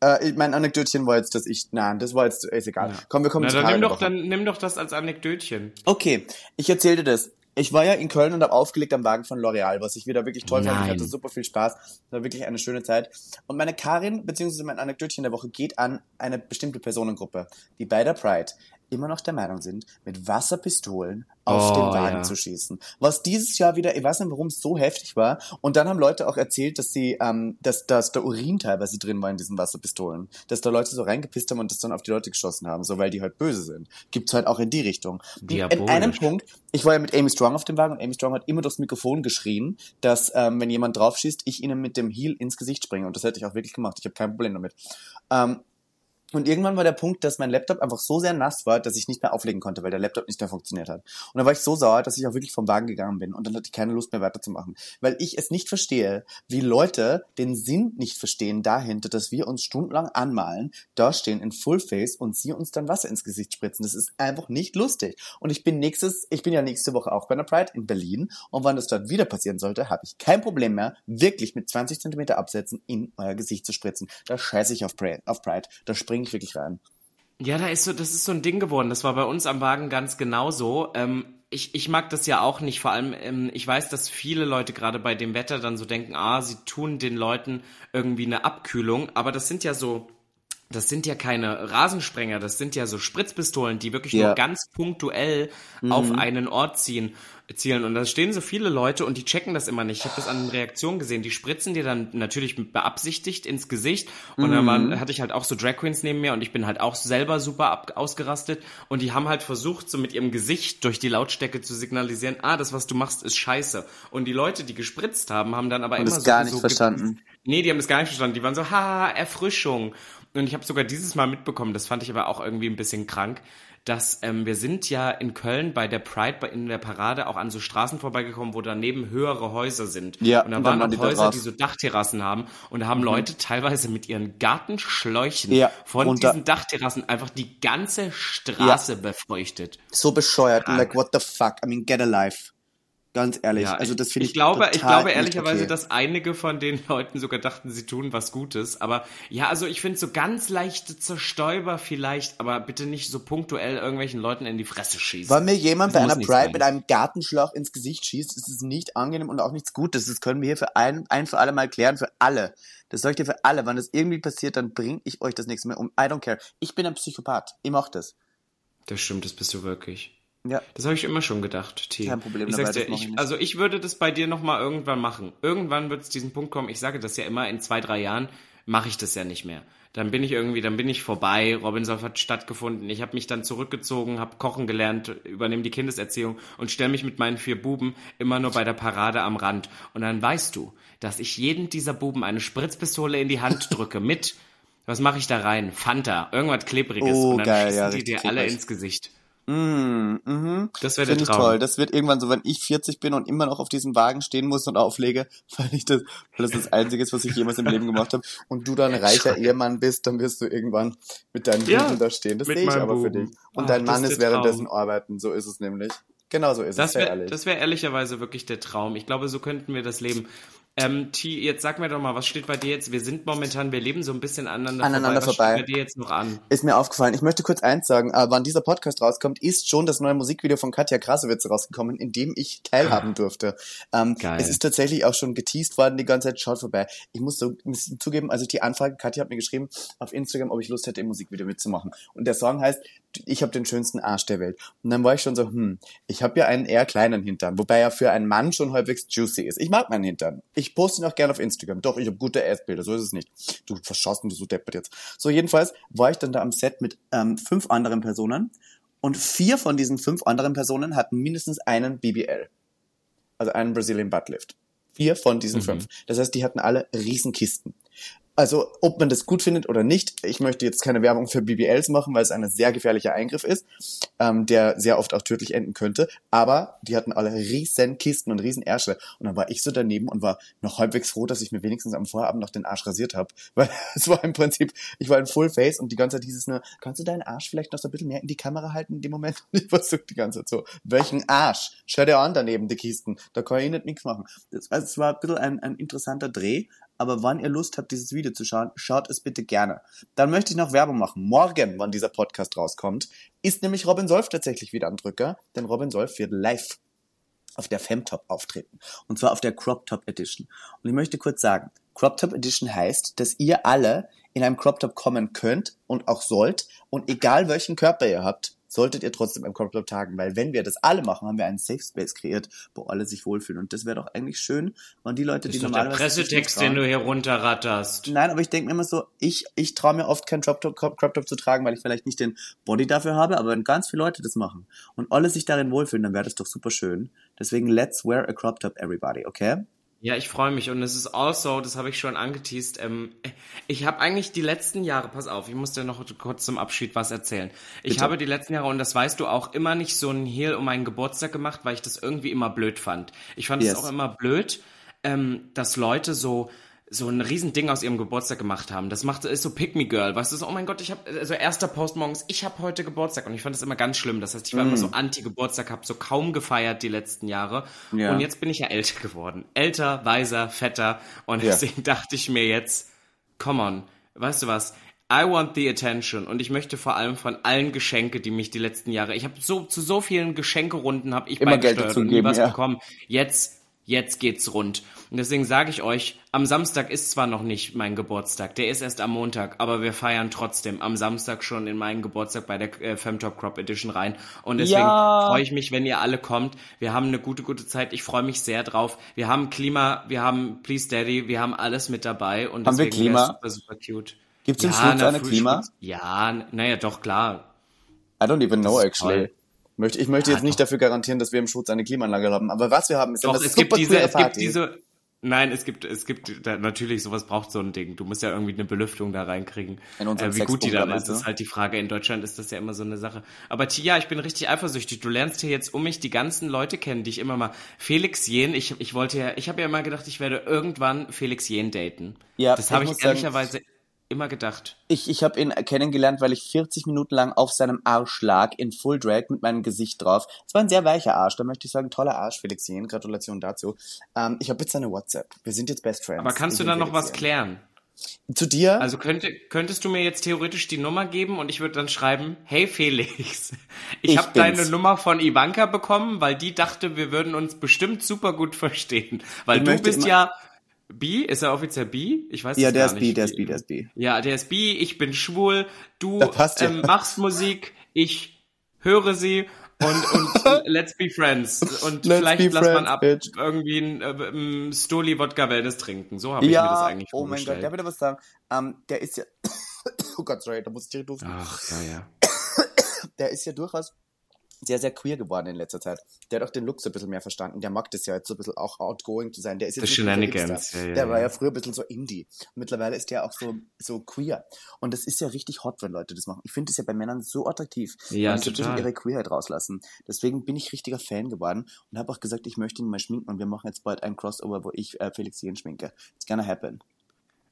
[SPEAKER 2] Äh, mein Anekdötchen war jetzt, dass ich, nein, das war jetzt, ist egal. Ja. Komm, wir kommen
[SPEAKER 1] Na,
[SPEAKER 2] zu
[SPEAKER 1] dann nimm doch, dann nimm doch das als Anekdötchen.
[SPEAKER 2] Okay, ich erzähle dir das. Ich war ja in Köln und habe aufgelegt am Wagen von L'Oreal, was ich wieder wirklich toll Nein. fand. Ich hatte super viel Spaß. Das war wirklich eine schöne Zeit. Und meine Karin, beziehungsweise mein Anekdötchen der Woche geht an eine bestimmte Personengruppe, die bei der Pride immer noch der Meinung sind, mit Wasserpistolen auf oh, den Wagen ja. zu schießen. Was dieses Jahr wieder, ich weiß nicht, warum so heftig war. Und dann haben Leute auch erzählt, dass sie, ähm, dass, dass der Urin teilweise drin war in diesen Wasserpistolen. Dass da Leute so reingepisst haben und das dann auf die Leute geschossen haben, so weil die halt böse sind. Gibt's halt auch in die Richtung. In einem Punkt, ich war ja mit Amy Strong auf dem Wagen und Amy Strong hat immer durchs Mikrofon geschrien, dass ähm, wenn jemand draufschießt, ich ihnen mit dem Heel ins Gesicht springe. Und das hätte ich auch wirklich gemacht. Ich habe kein Problem damit. Ähm, und irgendwann war der Punkt, dass mein Laptop einfach so sehr nass war, dass ich nicht mehr auflegen konnte, weil der Laptop nicht mehr funktioniert hat. Und dann war ich so sauer, dass ich auch wirklich vom Wagen gegangen bin und dann hatte ich keine Lust mehr weiterzumachen. Weil ich es nicht verstehe, wie Leute den Sinn nicht verstehen dahinter, dass wir uns stundenlang anmalen, da stehen in Fullface und sie uns dann Wasser ins Gesicht spritzen. Das ist einfach nicht lustig. Und ich bin nächstes, ich bin ja nächste Woche auch bei einer Pride in Berlin und wann das dort wieder passieren sollte, habe ich kein Problem mehr, wirklich mit 20 Zentimeter Absätzen in euer Gesicht zu spritzen. Da scheiße ich auf Pride. Auf Pride. Da springe ich wirklich rein.
[SPEAKER 1] Ja, da ist so, das ist so ein Ding geworden. Das war bei uns am Wagen ganz genauso. Ähm, ich, ich mag das ja auch nicht. Vor allem, ähm, ich weiß, dass viele Leute gerade bei dem Wetter dann so denken, ah, sie tun den Leuten irgendwie eine Abkühlung. Aber das sind ja so das sind ja keine Rasensprenger, das sind ja so Spritzpistolen, die wirklich ja. nur ganz punktuell mhm. auf einen Ort ziehen, zielen. Und da stehen so viele Leute und die checken das immer nicht. Ich habe das an den Reaktionen gesehen. Die spritzen dir dann natürlich beabsichtigt ins Gesicht. Und mhm. dann waren, hatte ich halt auch so Drag Queens neben mir und ich bin halt auch selber super ab, ausgerastet. Und die haben halt versucht, so mit ihrem Gesicht durch die Lautstärke zu signalisieren, ah, das, was du machst, ist scheiße. Und die Leute, die gespritzt haben, haben dann aber und immer das
[SPEAKER 2] so... gar nicht so verstanden.
[SPEAKER 1] Nee, die haben das gar nicht verstanden. Die waren so, haha, Erfrischung. Und ich habe sogar dieses Mal mitbekommen, das fand ich aber auch irgendwie ein bisschen krank, dass ähm, wir sind ja in Köln bei der Pride in der Parade auch an so Straßen vorbeigekommen, wo daneben höhere Häuser sind. Ja, und da waren auch Häuser, die so Dachterrassen haben und da haben mhm. Leute teilweise mit ihren Gartenschläuchen ja, von diesen Dachterrassen einfach die ganze Straße ja. befeuchtet.
[SPEAKER 2] So bescheuert. Krank. Like, what the fuck? I mean, get a life. Ganz ehrlich, ja, also das finde ich.
[SPEAKER 1] Ich glaube, ich glaube ehrlicherweise, okay. dass einige von den Leuten sogar dachten, sie tun was Gutes. Aber ja, also ich finde so ganz leichte Zerstäuber vielleicht, aber bitte nicht so punktuell irgendwelchen Leuten in die Fresse schießen.
[SPEAKER 2] Weil mir jemand das bei einer Pride sein. mit einem Gartenschlauch ins Gesicht schießt, ist es nicht angenehm und auch nichts Gutes. Das können wir hier für ein, ein für alle Mal klären, für alle. Das sage ich dir für alle. Wenn das irgendwie passiert, dann bringe ich euch das nächste Mal um. I don't care. Ich bin ein Psychopath. Ich mach das.
[SPEAKER 1] Das stimmt, das bist du wirklich. Ja. Das habe ich immer schon gedacht, T.
[SPEAKER 2] Kein Problem
[SPEAKER 1] ich dabei, dir, ich, ich Also ich würde das bei dir nochmal irgendwann machen. Irgendwann wird es diesen Punkt kommen, ich sage das ja immer, in zwei, drei Jahren mache ich das ja nicht mehr. Dann bin ich irgendwie, dann bin ich vorbei, Robinson hat stattgefunden, ich habe mich dann zurückgezogen, habe kochen gelernt, übernehme die Kindeserziehung und stelle mich mit meinen vier Buben immer nur bei der Parade am Rand. Und dann weißt du, dass ich jedem dieser Buben eine Spritzpistole in die Hand drücke mit, was mache ich da rein? Fanta, irgendwas Klebriges.
[SPEAKER 2] Oh,
[SPEAKER 1] und dann
[SPEAKER 2] geil,
[SPEAKER 1] schießen
[SPEAKER 2] ja,
[SPEAKER 1] die dir alle ins Gesicht.
[SPEAKER 2] Mm, mhm.
[SPEAKER 1] Das wäre der Traum.
[SPEAKER 2] toll. Das wird irgendwann so, wenn ich 40 bin und immer noch auf diesem Wagen stehen muss und auflege, weil ich das, weil das das Einzige ist, was ich jemals im Leben gemacht habe. Und du dann reicher Ehemann bist, dann wirst du irgendwann mit deinen ja, Buben da stehen. Das sehe ich aber Buben. für dich. Und Ach, dein Mann ist, ist währenddessen arbeiten. So ist es nämlich. Genau so ist
[SPEAKER 1] das
[SPEAKER 2] es.
[SPEAKER 1] Wär, ehrlich. Das wäre ehrlicherweise wirklich der Traum. Ich glaube, so könnten wir das leben. Ähm, T, jetzt sag mir doch mal, was steht bei dir jetzt? Wir sind momentan, wir leben so ein bisschen aneinander,
[SPEAKER 2] aneinander vorbei.
[SPEAKER 1] vorbei. Was steht bei dir jetzt noch an?
[SPEAKER 2] Ist mir aufgefallen. Ich möchte kurz eins sagen. Äh, wann dieser Podcast rauskommt, ist schon das neue Musikvideo von Katja Krasowitz rausgekommen, in dem ich teilhaben durfte. Ähm, Geil. Es ist tatsächlich auch schon geteased worden, die ganze Zeit. Schaut vorbei. Ich muss so muss zugeben, also die Anfrage, Katja hat mir geschrieben auf Instagram, ob ich Lust hätte, im Musikvideo mitzumachen. Und der Song heißt ich habe den schönsten Arsch der Welt. Und dann war ich schon so, hm, ich habe ja einen eher kleinen Hintern, wobei er für einen Mann schon halbwegs juicy ist. Ich mag meinen Hintern. Ich poste ihn auch gerne auf Instagram. Doch, ich habe gute Ass-Bilder, so ist es nicht. Du verschossen, und du so deppert jetzt. So, jedenfalls war ich dann da am Set mit ähm, fünf anderen Personen und vier von diesen fünf anderen Personen hatten mindestens einen BBL. Also einen Brazilian Butt Lift. Vier von diesen mhm. fünf. Das heißt, die hatten alle Riesenkisten. Also ob man das gut findet oder nicht, ich möchte jetzt keine Werbung für BBLs machen, weil es ein sehr gefährlicher Eingriff ist, ähm, der sehr oft auch tödlich enden könnte. Aber die hatten alle riesen Kisten und riesen Ärsche. Und dann war ich so daneben und war noch halbwegs froh, dass ich mir wenigstens am Vorabend noch den Arsch rasiert habe. Weil es war im Prinzip, ich war in Full Face und die ganze Zeit hieß es nur, kannst du deinen Arsch vielleicht noch so ein bisschen mehr in die Kamera halten in dem Moment? Und ich versuche die ganze Zeit so, welchen Arsch? Schau dir an daneben, die Kisten. Da kann ich nicht nichts machen. Das, also es war ein bisschen ein, ein interessanter Dreh, aber wann ihr Lust habt, dieses Video zu schauen, schaut es bitte gerne. Dann möchte ich noch Werbung machen. Morgen, wann dieser Podcast rauskommt, ist nämlich Robin Solf tatsächlich wieder am Drücker, denn Robin Solf wird live auf der Femtop auftreten. Und zwar auf der Crop Top Edition. Und ich möchte kurz sagen, Crop Top Edition heißt, dass ihr alle in einem Crop Top kommen könnt und auch sollt. Und egal welchen Körper ihr habt, solltet ihr trotzdem im Crop Top tagen, weil wenn wir das alle machen, haben wir einen Safe Space kreiert, wo alle sich wohlfühlen. Und das wäre doch eigentlich schön, wenn die Leute,
[SPEAKER 1] Das
[SPEAKER 2] die
[SPEAKER 1] ist der
[SPEAKER 2] normalerweise nicht
[SPEAKER 1] Pressetext, den du hier runterratterst.
[SPEAKER 2] Nein, aber ich denke mir immer so, ich, ich traue mir oft keinen Crop Top, Crop Top zu tragen, weil ich vielleicht nicht den Body dafür habe, aber wenn ganz viele Leute das machen und alle sich darin wohlfühlen, dann wäre das doch super schön. Deswegen let's wear a Crop Top everybody, okay?
[SPEAKER 1] Ja, ich freue mich und es ist also, das habe ich schon angeteased, ähm, ich habe eigentlich die letzten Jahre, pass auf, ich muss dir noch kurz zum Abschied was erzählen. Ich
[SPEAKER 2] Bitte.
[SPEAKER 1] habe die letzten Jahre, und das weißt du auch, immer nicht so einen Heal um meinen Geburtstag gemacht, weil ich das irgendwie immer blöd fand. Ich fand es
[SPEAKER 2] Yes.
[SPEAKER 1] auch immer blöd, ähm, dass Leute so so ein Riesending aus ihrem Geburtstag gemacht haben. Das macht ist so Pick Me Girl, weißt du, so, oh mein Gott, ich habe also erster Post morgens, ich habe heute Geburtstag und ich fand das immer ganz schlimm. Das heißt, ich war immer so anti Geburtstag, habe so kaum gefeiert die letzten Jahre
[SPEAKER 2] Ja.
[SPEAKER 1] und jetzt bin ich ja älter geworden. Älter, weiser, fetter und
[SPEAKER 2] Ja.
[SPEAKER 1] deswegen dachte ich mir jetzt, come on, weißt du was? I want the attention und ich möchte vor allem von allen Geschenke, die mich die letzten Jahre, ich habe so zu so vielen Geschenkerunden habe ich
[SPEAKER 2] Immer Geld dazu geben,
[SPEAKER 1] was
[SPEAKER 2] ja.
[SPEAKER 1] bekommen. Jetzt jetzt geht's rund. Und deswegen sage ich euch, am Samstag ist zwar noch nicht mein Geburtstag, der ist erst am Montag, aber wir feiern trotzdem am Samstag schon in meinen Geburtstag bei der äh, Femtop Crop Edition rein. Und deswegen
[SPEAKER 2] Ja.
[SPEAKER 1] freue ich mich, wenn ihr alle kommt. Wir haben eine gute, gute Zeit. Ich freue mich sehr drauf. Wir haben Klima, wir haben Please Daddy, wir haben alles mit dabei. Und
[SPEAKER 2] Haben wir
[SPEAKER 1] deswegen wär's
[SPEAKER 2] Klima?
[SPEAKER 1] super, super cute.
[SPEAKER 2] Gibt's im
[SPEAKER 1] Ja, na,
[SPEAKER 2] eine Klima?
[SPEAKER 1] Ja, naja, doch, klar.
[SPEAKER 2] I don't even know actually.
[SPEAKER 1] toll.
[SPEAKER 2] Möchte, ich möchte
[SPEAKER 1] Ja,
[SPEAKER 2] jetzt nicht dafür garantieren, dass wir im Schutz eine Klimaanlage haben, aber was wir haben, ist
[SPEAKER 1] Doch,
[SPEAKER 2] eine
[SPEAKER 1] es
[SPEAKER 2] super
[SPEAKER 1] gibt diese, es gibt diese, nein, es gibt, es gibt, da, natürlich, sowas braucht so ein Ding. Du musst ja irgendwie eine Belüftung da reinkriegen.
[SPEAKER 2] In
[SPEAKER 1] äh, wie gut die dann ist,
[SPEAKER 2] du?
[SPEAKER 1] ist halt die Frage. In Deutschland ist das ja immer so eine Sache. Aber Tia, ich bin richtig eifersüchtig. Du lernst hier jetzt um mich die ganzen Leute kennen, die ich immer mal, Felix Jen, ich, ich wollte ja, ich habe ja immer gedacht, ich werde irgendwann Felix Jen daten.
[SPEAKER 2] Ja,
[SPEAKER 1] das habe
[SPEAKER 2] ich
[SPEAKER 1] ich,
[SPEAKER 2] muss sagen-
[SPEAKER 1] ehrlicherweise immer gedacht.
[SPEAKER 2] Ich, ich habe ihn kennengelernt, weil ich 40 Minuten lang auf seinem Arsch lag, in Full Drag mit meinem Gesicht drauf. Es war ein sehr weicher Arsch, da möchte ich sagen, toller Arsch, Felix Jen, Gratulation dazu. Ähm, ich habe jetzt seine WhatsApp. Wir sind jetzt Best Friends.
[SPEAKER 1] Aber kannst du da noch was klären?
[SPEAKER 2] Zu dir?
[SPEAKER 1] Also könnte, könntest du mir jetzt theoretisch die Nummer geben und ich würde dann schreiben, hey Felix, ich,
[SPEAKER 2] Ich
[SPEAKER 1] habe deine. Nummer von Ivanka bekommen, weil die dachte, wir würden uns bestimmt super gut verstehen. Weil
[SPEAKER 2] Ich
[SPEAKER 1] du bist ja bi, ist er offiziell bi? Ich weiß
[SPEAKER 2] ja, der
[SPEAKER 1] gar
[SPEAKER 2] ist
[SPEAKER 1] nicht.
[SPEAKER 2] bi, der ist bi, der ist bi.
[SPEAKER 1] Ja, der ist bi, ich bin schwul, du
[SPEAKER 2] passt ja.
[SPEAKER 1] ähm, machst Musik, ich höre sie und, und let's be friends. Und
[SPEAKER 2] Let's
[SPEAKER 1] vielleicht lass man ab
[SPEAKER 2] bitch.
[SPEAKER 1] irgendwie ein äh, ähm, Stoli Wodka Wellness trinken. So habe ich mir das
[SPEAKER 2] Ja,
[SPEAKER 1] eigentlich
[SPEAKER 2] oh mein Gott, der würde was sagen. Ähm, der ist ja, oh Gott, sorry, da muss ich direkt rufen.
[SPEAKER 1] Ach, ja, ja.
[SPEAKER 2] der ist ja durchaus sehr, sehr queer geworden in letzter Zeit. Der hat auch den Look so ein bisschen mehr verstanden. Der mag das ja jetzt so ein bisschen auch outgoing zu sein. Der ist jetzt
[SPEAKER 1] The
[SPEAKER 2] nicht so Hipster.
[SPEAKER 1] ja, ja,
[SPEAKER 2] der war
[SPEAKER 1] ja.
[SPEAKER 2] früher ein bisschen so Indie. Mittlerweile ist der auch so, so queer. Und das ist ja richtig hot, wenn Leute das machen. Ich finde es ja bei Männern so attraktiv,
[SPEAKER 1] Ja,
[SPEAKER 2] wenn sie so ein bisschen
[SPEAKER 1] total.
[SPEAKER 2] ihre Queerheit rauslassen. Deswegen bin ich richtiger Fan geworden und habe auch gesagt, ich möchte ihn mal schminken und wir machen jetzt bald ein Crossover, wo ich äh, Felix Jen schminke. It's gonna happen.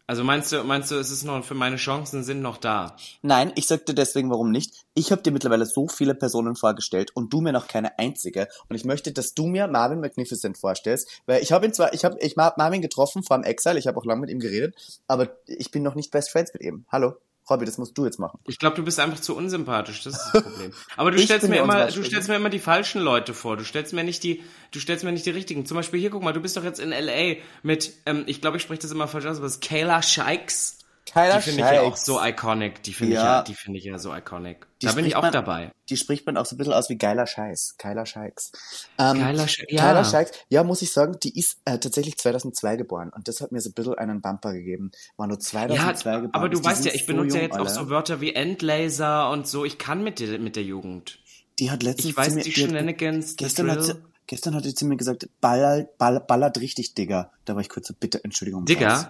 [SPEAKER 1] Also meinst du, meinst du, es ist noch für meine Chancen sind noch da?
[SPEAKER 2] Nein, ich sagte deswegen, warum nicht. Ich habe dir mittlerweile so viele Personen vorgestellt und du mir noch keine einzige. Und ich möchte, dass du mir Marvin Magnificent vorstellst, weil ich habe ihn zwar, ich habe ich hab Marvin getroffen vor dem Exile, ich habe auch lange mit ihm geredet, aber ich bin noch nicht Best Friends mit ihm. Hallo, Robby, das musst du jetzt machen.
[SPEAKER 1] Ich glaube, du bist einfach zu unsympathisch, das ist das Problem. Aber du stellst mir immer, du stellst mir immer die falschen Leute vor. Du stellst mir nicht die, du stellst mir nicht die richtigen. Zum Beispiel hier, guck mal, du bist doch jetzt in LA mit, ähm, ich glaube, ich spreche das immer falsch aus, aber es ist Kayla Shikes.
[SPEAKER 2] Kyla
[SPEAKER 1] Die finde ich ja auch so iconic. Die finde ich
[SPEAKER 2] Ja.
[SPEAKER 1] ja, die finde ich ja so iconic.
[SPEAKER 2] Die
[SPEAKER 1] da bin ich auch
[SPEAKER 2] man-
[SPEAKER 1] dabei.
[SPEAKER 2] Die spricht man auch so ein bisschen aus wie geiler Scheiß. Kyla Shikes. Ähm,
[SPEAKER 1] Kyla Sh- ja.
[SPEAKER 2] Kyla Shikes, ja, muss ich sagen, die ist äh, tatsächlich 2002 geboren und das hat mir so ein bisschen einen Bumper gegeben. War nur 2002
[SPEAKER 1] Ja,
[SPEAKER 2] geboren.
[SPEAKER 1] aber du
[SPEAKER 2] Die
[SPEAKER 1] weißt ja, ich
[SPEAKER 2] so
[SPEAKER 1] benutze ja
[SPEAKER 2] jung
[SPEAKER 1] jetzt auch
[SPEAKER 2] alle.
[SPEAKER 1] so Wörter wie Endlaser und so. Ich kann mit der, mit der Jugend.
[SPEAKER 2] Die hat letztens
[SPEAKER 1] Ich weiß
[SPEAKER 2] mir,
[SPEAKER 1] die
[SPEAKER 2] hat-
[SPEAKER 1] Shenanigans,
[SPEAKER 2] Gestern hat, sie, gestern hat sie zu mir gesagt, ballert, ball, ballert richtig, Digga. Da war ich kurz so, bitte, Entschuldigung. Schatz.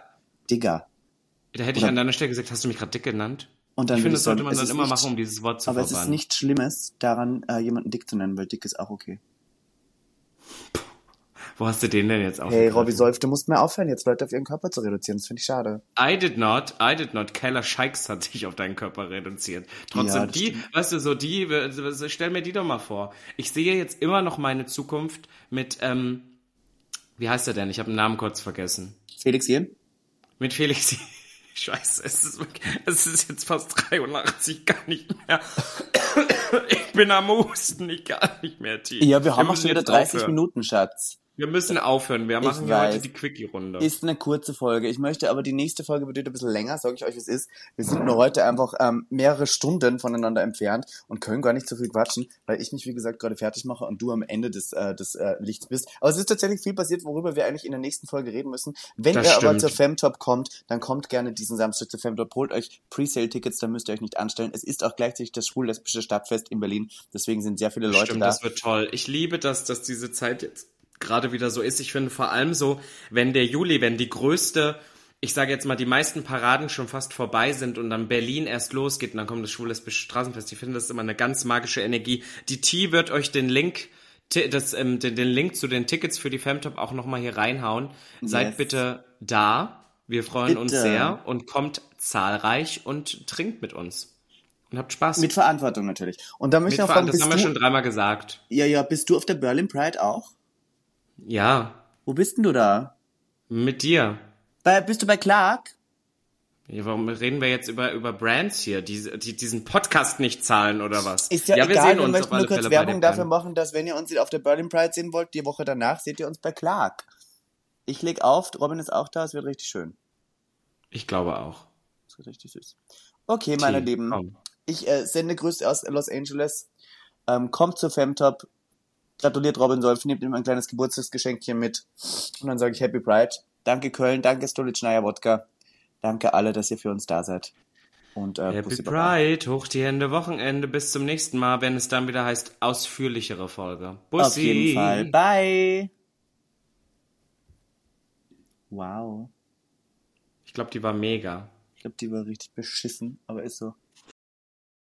[SPEAKER 1] Digga? Da hätte ich
[SPEAKER 2] Oder-
[SPEAKER 1] an deiner Stelle gesagt, hast du mich gerade dick genannt?
[SPEAKER 2] Und dann
[SPEAKER 1] ich finde, das sollte man dann immer
[SPEAKER 2] nicht-
[SPEAKER 1] machen, um dieses Wort zu
[SPEAKER 2] Aber es ist
[SPEAKER 1] verbannen.
[SPEAKER 2] nichts Schlimmes, daran äh, jemanden dick zu nennen, weil dick ist auch okay.
[SPEAKER 1] Wo hast du den denn jetzt
[SPEAKER 2] Hey,
[SPEAKER 1] aufgegriffen?
[SPEAKER 2] Robby Solf, du musst mehr aufhören, jetzt Leute auf ihren Körper zu reduzieren. Das finde ich schade.
[SPEAKER 1] I did not, I did not. Keller Scheiks hat sich auf deinen Körper reduziert. Trotzdem,
[SPEAKER 2] Ja,
[SPEAKER 1] die, weißt du, so die, stell mir die doch mal vor. Ich sehe jetzt immer noch meine Zukunft mit, ähm, wie heißt er denn? Ich habe den Namen kurz vergessen.
[SPEAKER 2] Felix Jen?
[SPEAKER 1] Mit Felix. Scheiße, es ist, wirklich- es ist jetzt fast 83, gar nicht mehr. Ich bin am Husten, ich kann nicht mehr tief.
[SPEAKER 2] Ja, wir haben auch schon wieder
[SPEAKER 1] jetzt
[SPEAKER 2] 30
[SPEAKER 1] aufhören.
[SPEAKER 2] Minuten, Schatz.
[SPEAKER 1] Wir müssen aufhören. Wir machen
[SPEAKER 2] weiß.
[SPEAKER 1] heute die Quickie-Runde.
[SPEAKER 2] Ist eine kurze Folge. Ich möchte aber die nächste Folge wird ein bisschen länger, sage ich euch, wie es ist. Wir sind nur heute einfach ähm, mehrere Stunden voneinander entfernt und können gar nicht so viel quatschen, weil ich mich, wie gesagt, gerade fertig mache und du am Ende des, äh, des äh, Lichts bist. Aber es ist tatsächlich viel passiert, worüber wir eigentlich in der nächsten Folge reden müssen. Wenn
[SPEAKER 1] Das
[SPEAKER 2] ihr aber
[SPEAKER 1] stimmt.
[SPEAKER 2] zur Femtop kommt, dann kommt gerne diesen Samstag zur Femtop, holt euch Presale-Tickets, da müsst ihr euch nicht anstellen. Es ist auch gleichzeitig das schwul-lesbische Stadtfest in Berlin, deswegen sind sehr viele Leute
[SPEAKER 1] Stimmt,
[SPEAKER 2] da.
[SPEAKER 1] das wird toll. Ich liebe das, dass diese Zeit jetzt gerade wieder so ist. Ich finde vor allem so, wenn der Juli, wenn die größte, ich sage jetzt mal, die meisten Paraden schon fast vorbei sind und dann Berlin erst losgeht und dann kommt das schwul-lesbische Straßenfest. Ich finde, das ist immer eine ganz magische Energie. Die T wird euch den Link, das, ähm, den, den Link zu den Tickets für die Femtop auch nochmal hier reinhauen. Seid
[SPEAKER 2] Yes.
[SPEAKER 1] bitte da. Wir freuen uns
[SPEAKER 2] Bitte.
[SPEAKER 1] sehr und kommt zahlreich und trinkt mit uns. Und habt Spaß.
[SPEAKER 2] Mit Verantwortung natürlich. Und da möchte ich noch fragen,
[SPEAKER 1] das haben wir schon dreimal gesagt.
[SPEAKER 2] ja, ja, bist du auf der Berlin Pride auch?
[SPEAKER 1] Ja,
[SPEAKER 2] Wo bist denn du da?
[SPEAKER 1] mit dir.
[SPEAKER 2] Bei, bist du bei Clark?
[SPEAKER 1] Ja, warum reden wir jetzt über, über Brands hier, die, die diesen Podcast nicht zahlen oder was?
[SPEAKER 2] Ist ja,
[SPEAKER 1] wir
[SPEAKER 2] egal,
[SPEAKER 1] sehen
[SPEAKER 2] wir
[SPEAKER 1] uns
[SPEAKER 2] möchten nur kurz
[SPEAKER 1] Fälle
[SPEAKER 2] Werbung dafür machen, dass wenn ihr uns auf der Berlin Pride sehen wollt, die Woche danach seht ihr uns bei Clark. Ich leg auf, Robin ist auch da, es wird richtig schön.
[SPEAKER 1] Ich glaube auch.
[SPEAKER 2] Es wird richtig süß. Okay, meine
[SPEAKER 1] T,
[SPEAKER 2] Lieben,
[SPEAKER 1] komm.
[SPEAKER 2] ich äh, sende Grüße aus Los Angeles. Ähm, kommt zur Femtop, gratuliert Robin Solf, nehmt ihm ein kleines Geburtstagsgeschenkchen mit und dann sage ich Happy Pride. Danke Köln, danke Stolichnaya Wodka, danke alle, dass ihr für uns da seid. Und äh,
[SPEAKER 1] Happy. Pride, hoch die Hände, Wochenende, bis zum nächsten Mal, wenn es dann wieder heißt, ausführlichere Folge. Bussi.
[SPEAKER 2] Auf jeden Fall. Bye. Wow.
[SPEAKER 1] Ich glaube, die war mega.
[SPEAKER 2] Ich glaube, die war richtig beschissen, aber ist so.